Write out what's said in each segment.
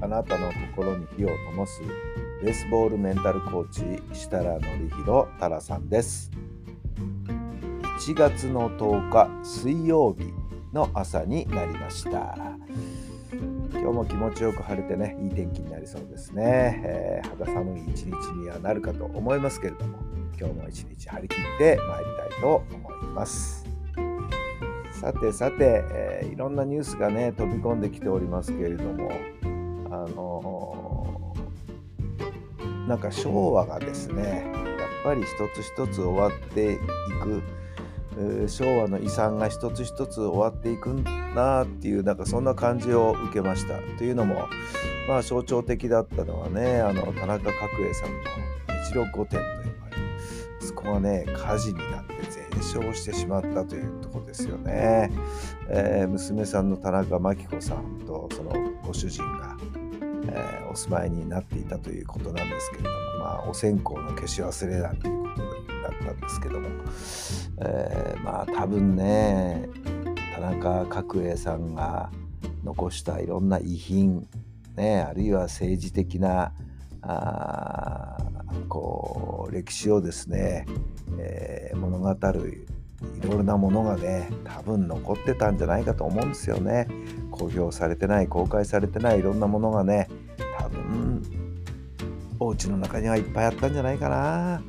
あなたの心に火を灯すベースボールメンタルコーチ設楽範弘太良さんです。1月の10日水曜日の朝になりました。今日も気持ちよく晴れてね、いい天気になりそうですね。えー肌寒い一日にはなるかと思いますけれども、今日も一日張り切ってまいりたいと思います。さてさて、えーいろんなニュースがね飛び込んできておりますけれどもあのなんか昭和がですねやっぱり一つ一つ終わっていく昭和の遺産が一つ一つ終わっていくんだなっていうなんかそんな感じを受けました。というのもまあ象徴的だったのはねあの田中角栄さんの日露御殿と呼ばれるそこがね火事になって全焼してしまったというとこですよね、えー娘さんの田中真紀子さんとそのご主人が、えーお住まいになっていたということなんですけれどもまあお線香の消し忘れなんていうことだったんですけども、えーまあ多分ね田中角栄さんが残したいろんな遺品ねあるいは政治的なあこう歴史をですね、えー物語るいろいろなものがね多分残ってたんじゃないかと思うんですよね。公表されてない公開されてないいろんなものがね多分お家の中にはいっぱいあったんじゃないかな。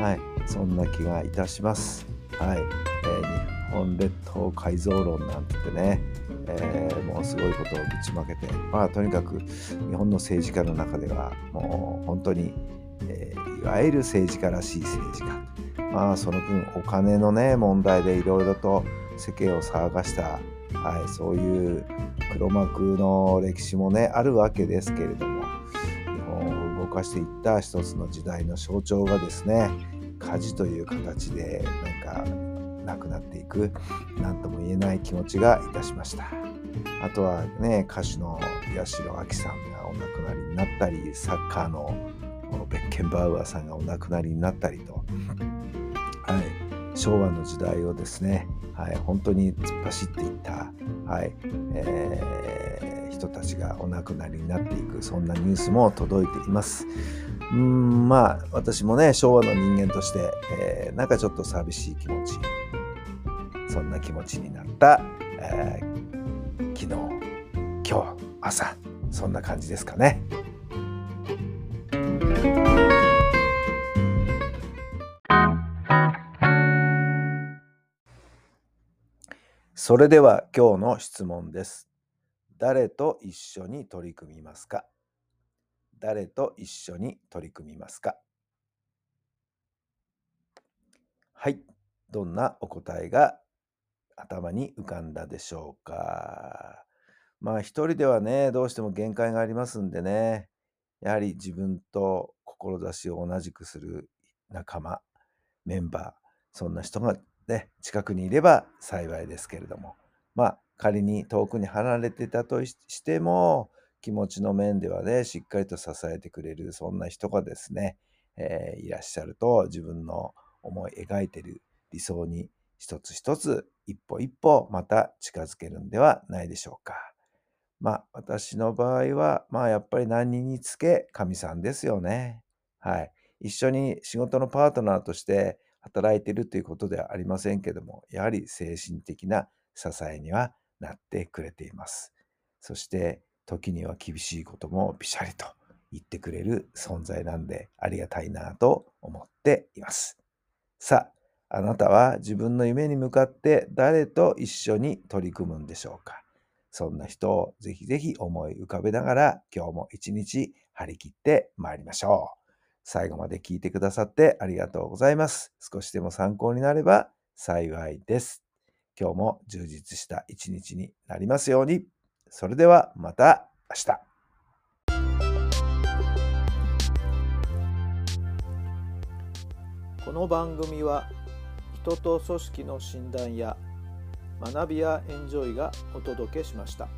はい。そんな気がいたします。はい、えー日本列島改造論なんて言ってね、えーもうすごいことをぶちまけて。まあとにかく日本の政治家の中ではもう本当に、えーいわゆる政治家らしい政治家。まあその分お金のね問題でいろいろと世間を騒がした、はい、そういう黒幕の歴史もねあるわけですけれども日本を動かしていった一つの時代の象徴がですね火事という形でなんかなくなっていく何とも言えない気持ちがいたしました。あとはね歌手の八代亜紀さんがお亡くなりになったりサッカーのベッケンバウアーさんがお亡くなりになったりと、はい、昭和の時代をですね、はい、本当に突っ走っていった、はいえー人たちがお亡くなりになっていくそんなニュースも届いています。うんまあ私もね昭和の人間として、えーなんかちょっと寂しい気持ちそんな気持ちになった、えー昨日今日朝そんな感じですかね。それでは今日の質問です。誰と一緒に取り組みますか？誰と一緒に取り組みますか？はい。どんなお答えが頭に浮かんだでしょうか？まあ一人ではね、どうしても限界がありますんでね、やはり自分と志を同じくする仲間、メンバー、そんな人がね、近くにいれば幸いですけれども、まあ仮に遠くに離れてたとしても、気持ちの面ではね、しっかりと支えてくれる、そんな人がですね、えーいらっしゃると、自分の思い描いてる理想に一つ一つ、一歩一歩、また近づけるんではないでしょうか。まあ、私の場合は、まあ、やっぱり何人につけ神さんですよね。はい。一緒に仕事のパートナーとして働いているということではありませんけども、やはり精神的な支えにはなってくれています。そして、時には厳しいこともピシャリと言ってくれる存在なんで、ありがたいなと思っています。さあ、あなたは自分の夢に向かって誰と一緒に取り組むんでしょうか？そんな人をぜひぜひ思い浮かべながら今日も一日張り切ってまいりましょう。最後まで聞いてくださってありがとうございます。少しでも参考になれば幸いです。今日も充実した一日になりますように。それではまた明日。この番組は人と組織の診断や学びやエンジョイがお届けしました。